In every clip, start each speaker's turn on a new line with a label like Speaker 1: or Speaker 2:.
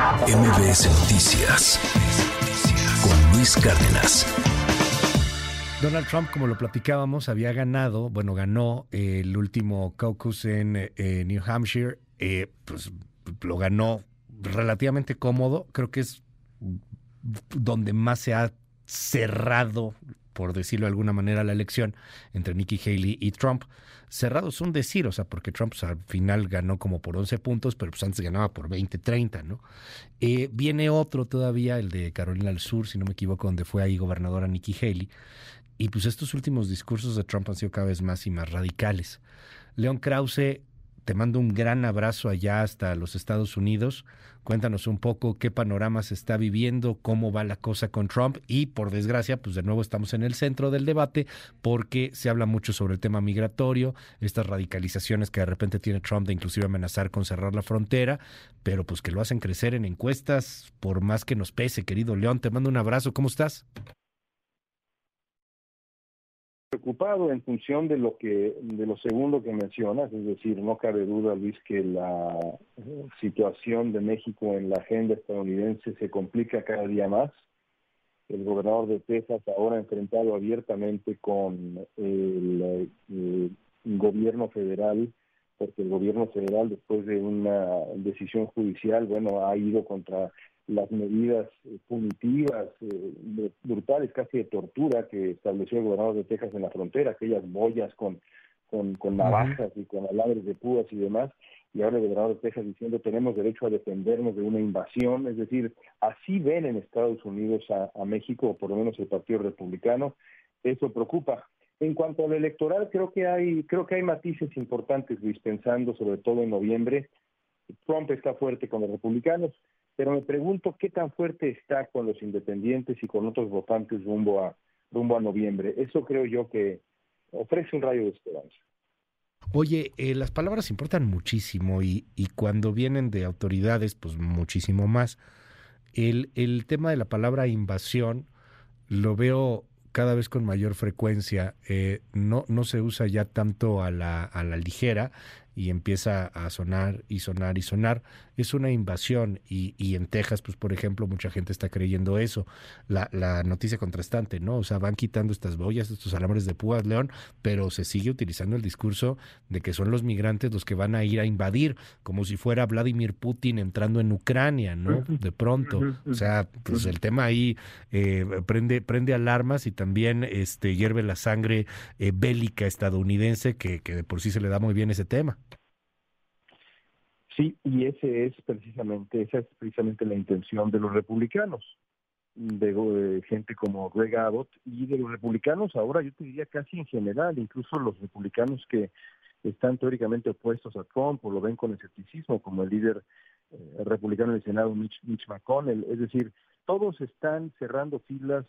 Speaker 1: MBS Noticias con Luis Cárdenas.
Speaker 2: Donald Trump, como lo platicábamos, había ganado, bueno, ganó el último caucus en eh, New Hampshire, eh, pues lo ganó relativamente cómodo, creo que es donde más se ha cerrado por decirlo de alguna manera, la elección entre Nikki Haley y Trump. Cerrado es un decir, o sea, porque Trump pues, al final ganó como por 11 puntos, pero pues antes ganaba por 20, 30, ¿no? Eh, viene otro todavía, el de Carolina del Sur, si no me equivoco, donde fue ahí gobernadora Nikki Haley. Y pues estos últimos discursos de Trump han sido cada vez más y más radicales. León Krause te mando un gran abrazo allá hasta los Estados Unidos. Cuéntanos un poco qué panorama se está viviendo, cómo va la cosa con Trump y por desgracia, pues de nuevo estamos en el centro del debate porque se habla mucho sobre el tema migratorio, estas radicalizaciones que de repente tiene Trump de inclusive amenazar con cerrar la frontera, pero pues que lo hacen crecer en encuestas por más que nos pese, querido León. Te mando un abrazo, ¿cómo estás?
Speaker 3: Preocupado en función de lo que de lo segundo que mencionas, es decir, no cabe duda, Luis, que la eh, situación de México en la agenda estadounidense se complica cada día más. El gobernador de Texas ahora enfrentado abiertamente con el, el gobierno federal, porque el gobierno federal después de una decisión judicial, bueno, ha ido contra las medidas eh, punitivas eh, brutales, casi de tortura que estableció el gobernador de Texas en la frontera, aquellas boyas con, con, con navajas y con alambres de púas y demás, y ahora el gobernador de Texas diciendo tenemos derecho a defendernos de una invasión, es decir, así ven en Estados Unidos a, a México, o por lo menos el Partido Republicano, eso preocupa. En cuanto al electoral, creo que hay, creo que hay matices importantes, Luis, pensando sobre todo en noviembre. Trump está fuerte con los republicanos, pero me pregunto qué tan fuerte está con los independientes y con otros votantes rumbo a rumbo a noviembre. Eso creo yo que ofrece un rayo de esperanza.
Speaker 2: Oye, eh, las palabras importan muchísimo y, y cuando vienen de autoridades, pues muchísimo más. El, el tema de la palabra invasión lo veo cada vez con mayor frecuencia. Eh, no, no se usa ya tanto a la, a la ligera y empieza a sonar y sonar y sonar. Es una invasión y, y en Texas, pues por ejemplo, mucha gente está creyendo eso. La, la noticia contrastante, ¿no? O sea, van quitando estas boyas, estos alambres de púas, León, pero se sigue utilizando el discurso de que son los migrantes los que van a ir a invadir, como si fuera Vladimir Putin entrando en Ucrania, ¿no? De pronto. O sea, pues el tema ahí eh, prende, prende alarmas y también este, hierve la sangre eh, bélica estadounidense que, que de por sí se le da muy bien ese tema.
Speaker 3: Sí, y ese es precisamente, esa es precisamente la intención de los republicanos, de, de, gente como Greg Abbott y de los republicanos ahora yo te diría casi en general, incluso los republicanos que están teóricamente opuestos a Trump o lo ven con escepticismo, como el líder eh, republicano del Senado Mitch, Mitch, McConnell, es decir, todos están cerrando filas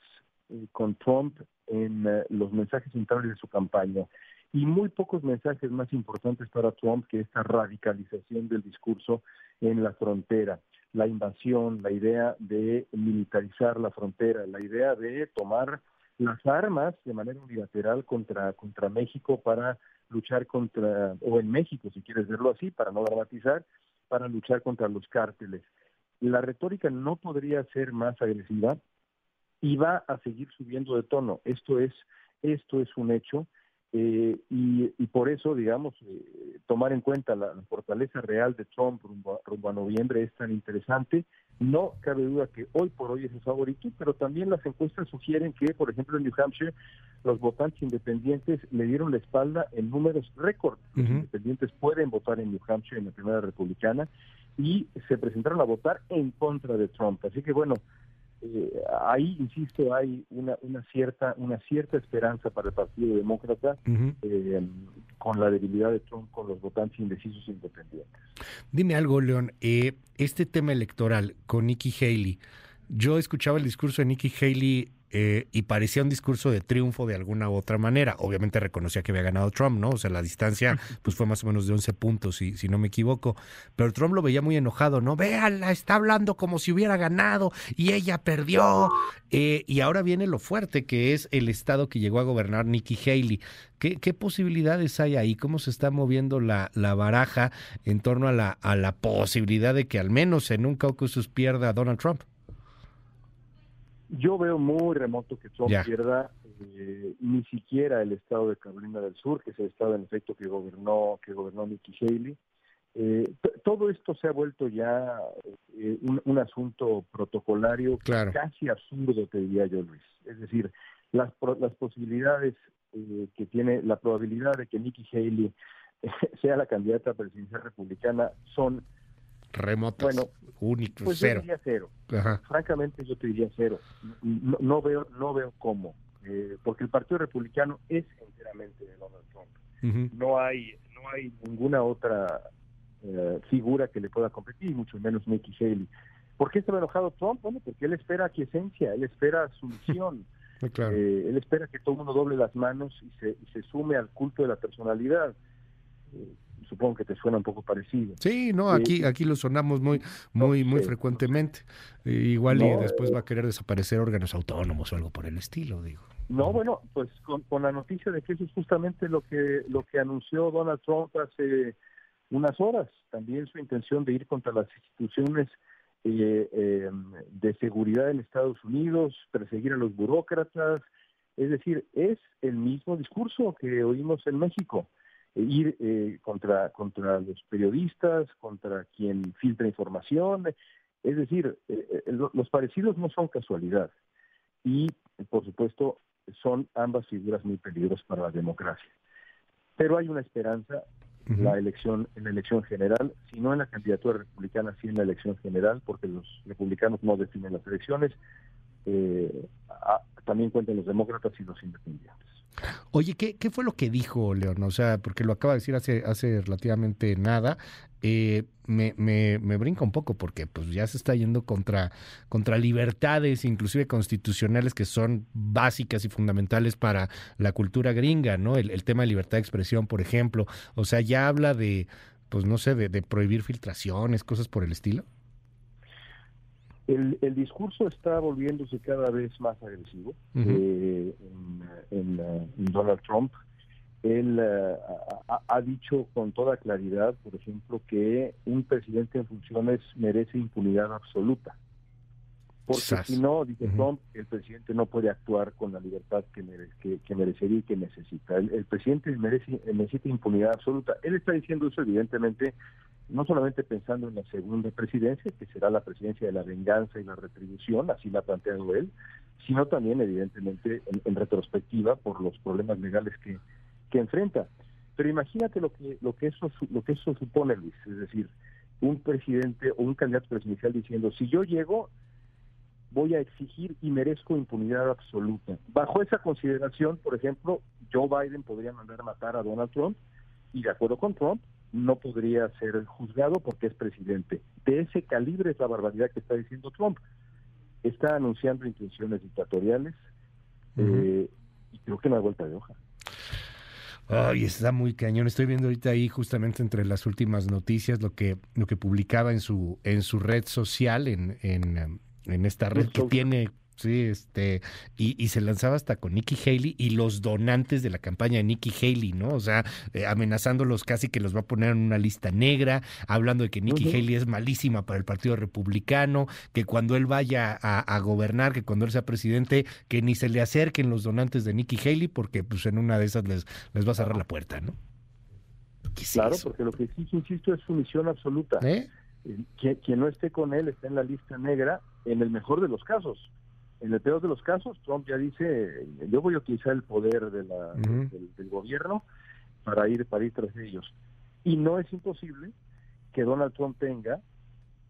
Speaker 3: eh, con Trump en eh, los mensajes centrales de su campaña y muy pocos mensajes más importantes para Trump que esta radicalización del discurso en la frontera, la invasión, la idea de militarizar la frontera, la idea de tomar las armas de manera unilateral contra, contra México para luchar contra, o en México, si quieres verlo así, para no dramatizar, para luchar contra los cárteles. La retórica no podría ser más agresiva y va a seguir subiendo de tono. Esto es, esto es un hecho eh, y, y, por eso, digamos, eh, tomar en cuenta la, la, fortaleza real de Trump rumbo a, rumbo a, noviembre es tan interesante. No cabe duda que hoy por hoy es el favorito, pero también las encuestas sugieren que, por ejemplo, en New Hampshire, los votantes independientes le dieron la espalda en números récord. Los uh -huh. independientes pueden votar en New Hampshire en la primera republicana y se presentaron a votar en contra de Trump. Así que, bueno, eh, ahí insisto hay una, una cierta una cierta esperanza para el Partido Demócrata uh -huh. eh, con la debilidad de Trump con los votantes indecisos e independientes.
Speaker 2: Dime algo, León, eh, este tema electoral con Nikki Haley, yo escuchaba el discurso de Nikki Haley eh, y parecía un discurso de triunfo de alguna u otra manera. Obviamente reconocía que había ganado Trump, ¿no? O sea, la distancia pues fue más o menos de 11 puntos, si, si no me equivoco. Pero Trump lo veía muy enojado, ¿no? Véanla, está hablando como si hubiera ganado y ella perdió. Eh, y ahora viene lo fuerte, que es el estado que llegó a gobernar Nikki Haley. ¿Qué, qué posibilidades hay ahí? ¿Cómo se está moviendo la, la baraja en torno a la, a la posibilidad de que al menos en un caucus pierda a Donald Trump?
Speaker 3: Yo veo muy remoto que Trump pierda eh, ni siquiera el estado de Carolina del Sur, que es el estado en efecto que gobernó que gobernó Nikki Haley. Eh, todo esto se ha vuelto ya eh, un, asunto protocolario casi absurdo, te diría yo, Luis. Es decir, las, las posibilidades que tiene, la probabilidad de que Nikki Haley sea la candidata presidencial republicana son
Speaker 2: remotos, bueno, únicos,
Speaker 3: pues
Speaker 2: cero.
Speaker 3: Yo cero. Francamente, yo te diría cero. No, no veo, no veo cómo, eh, porque el Partido Republicano es enteramente de Donald Trump. No hay, no hay ninguna otra eh, figura que le pueda competir, mucho menos Nikki Haley. ¿Por qué está enojado Trump? Bueno, porque él espera quiesencia, él espera sumisión. eh, él espera que todo el mundo doble las manos y se, y se sume al culto de la personalidad. Eh, supongo que te suena un poco parecido.
Speaker 2: Sí, no, aquí aquí lo sonamos muy muy muy frecuentemente. igual y después va a querer desaparecer órganos autónomos o algo por el estilo, digo.
Speaker 3: No, bueno, pues con, la noticia de que eso es justamente lo que lo que anunció Donald Trump hace unas horas, también su intención de ir contra las instituciones eh, em, de seguridad en Estados Unidos, perseguir a los burócratas, es decir, es el mismo discurso que oímos en México ir eh, contra, contra los periodistas, contra quien filtra información. Es decir, eh, eh, los parecidos no son casualidad y, por supuesto, son ambas figuras muy peligrosas para la democracia. Pero hay una esperanza la elección en la elección general, si no en la candidatura republicana, sí en la elección general, porque los republicanos no definen las elecciones, también cuentan los demócratas y los independientes.
Speaker 2: Oye, ¿qué, ¿qué, fue lo que dijo León? O sea, porque lo acaba de decir hace, hace relativamente nada. Eh, me, me, me, brinca un poco porque pues ya se está yendo contra, contra libertades, inclusive constitucionales, que son básicas y fundamentales para la cultura gringa, ¿no? El, el tema de libertad de expresión, por ejemplo. O sea, ya habla de, pues no sé, de, de prohibir filtraciones, cosas por el estilo.
Speaker 3: El, el, discurso está volviéndose cada vez más agresivo eh, en, Donald Trump. Él eh, ha, dicho con toda claridad, por ejemplo, que un presidente en funciones merece impunidad absoluta. Porque si no, dice Trump, el presidente no puede actuar con la libertad que, que, merecería y que necesita. El, el, presidente merece, necesita impunidad absoluta. Él está diciendo eso, evidentemente, no solamente pensando en la segunda presidencia, que será la presidencia de la venganza y la retribución, así la ha planteado él, sino también, evidentemente, en, retrospectiva por los problemas legales que, que enfrenta. Pero imagínate lo que, lo, que eso, lo que eso supone, Luis, es decir, un presidente o un candidato presidencial diciendo, si yo llego, voy a exigir y merezco impunidad absoluta. Bajo esa consideración, por ejemplo, Joe Biden podría mandar a matar a Donald Trump y de acuerdo con Trump, no podría ser juzgado porque es presidente. De ese calibre es la barbaridad que está diciendo Trump. Está anunciando intenciones dictatoriales eh, y creo que no hay vuelta de hoja.
Speaker 2: Ay, está muy cañón. Estoy viendo ahorita ahí justamente entre las últimas noticias lo que lo que publicaba en su en su red social en en, en esta red que tiene Sí, este, y, se lanzaba hasta con Nikki Haley y los donantes de la campaña de Nikki Haley, ¿no? O sea, eh, amenazándolos casi que los va a poner en una lista negra, hablando de que Nikki Haley es malísima para el Partido Republicano, que cuando él vaya a, gobernar, que cuando él sea presidente, que ni se le acerquen los donantes de Nikki Haley, porque pues en una de esas les, les va a cerrar la puerta, ¿no?
Speaker 3: claro, porque lo que sí, insisto, es su misión absoluta. ¿Eh? eh quien no esté con él está en la lista negra, en el mejor de los casos en el peor de los casos, Trump ya dice, yo voy a utilizar el poder de la, del, gobierno para ir, para ir tras ellos. Y no es imposible que Donald Trump tenga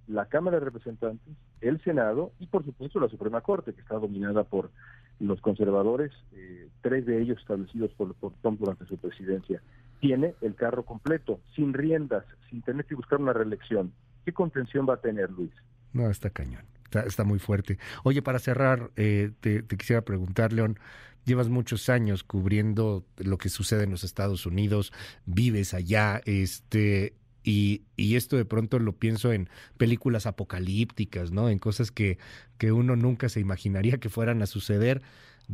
Speaker 3: la Cámara de Representantes, el Senado y por supuesto la Suprema Corte, que está dominada por los conservadores, eh, tres de ellos establecidos por, por Trump durante su presidencia. Tiene el carro completo, sin riendas, sin tener que buscar una reelección. ¿Qué contención va a tener Luis?
Speaker 2: No, está cañón está, muy fuerte. Oye, para cerrar, eh, te, quisiera preguntar, León, llevas muchos años cubriendo lo que sucede en los Estados Unidos, vives allá, este, y, y, esto de pronto lo pienso en películas apocalípticas, ¿no? En cosas que, que uno nunca se imaginaría que fueran a suceder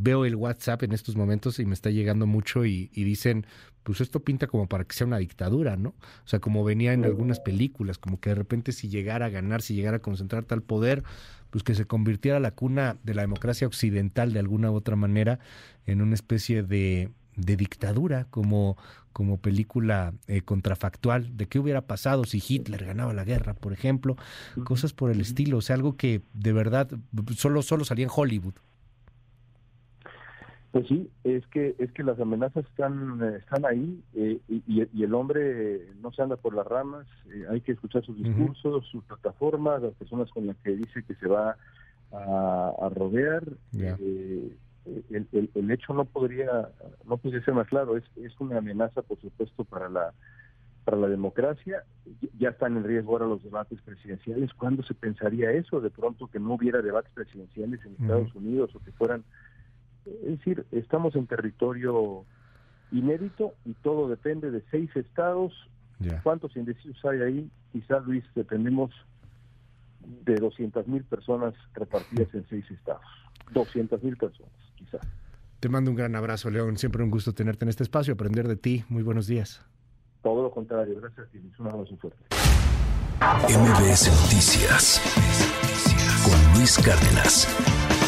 Speaker 2: veo el WhatsApp en estos momentos y me está llegando mucho y, dicen, pues esto pinta como para que sea una dictadura, ¿no? O sea, como venía en algunas películas, como que de repente si llegara a ganar, si llegara a concentrar tal poder, pues que se convirtiera la cuna de la democracia occidental de alguna u otra manera en una especie de, de dictadura, como, como película eh, contrafactual, de qué hubiera pasado si Hitler ganaba la guerra, por ejemplo, cosas por el estilo, o sea, algo que de verdad solo, solo salía en Hollywood.
Speaker 3: Pues sí, es que es que las amenazas están están ahí eh, y, el hombre no se anda por las ramas. Eh, hay que escuchar sus discursos, sus plataformas, las personas con las que dice que se va a, rodear. Eh, el, el, hecho no podría no podría ser más claro. Es, es una amenaza, por supuesto, para la para la democracia. Ya están en riesgo ahora los debates presidenciales. ¿Cuándo se pensaría eso? De pronto que no hubiera debates presidenciales en Estados Unidos o que fueran es decir, estamos en territorio inédito y todo depende de seis estados. ¿Cuántos indecisos hay ahí? Quizás, Luis, dependemos de 200 mil personas repartidas en seis estados. 200 mil personas, quizás.
Speaker 2: Te mando un gran abrazo, León. Siempre un gusto tenerte en este espacio, aprender de ti. Muy buenos días.
Speaker 3: Todo lo contrario. Gracias a ti. Un abrazo fuerte.
Speaker 1: MBS Noticias con Luis Cárdenas.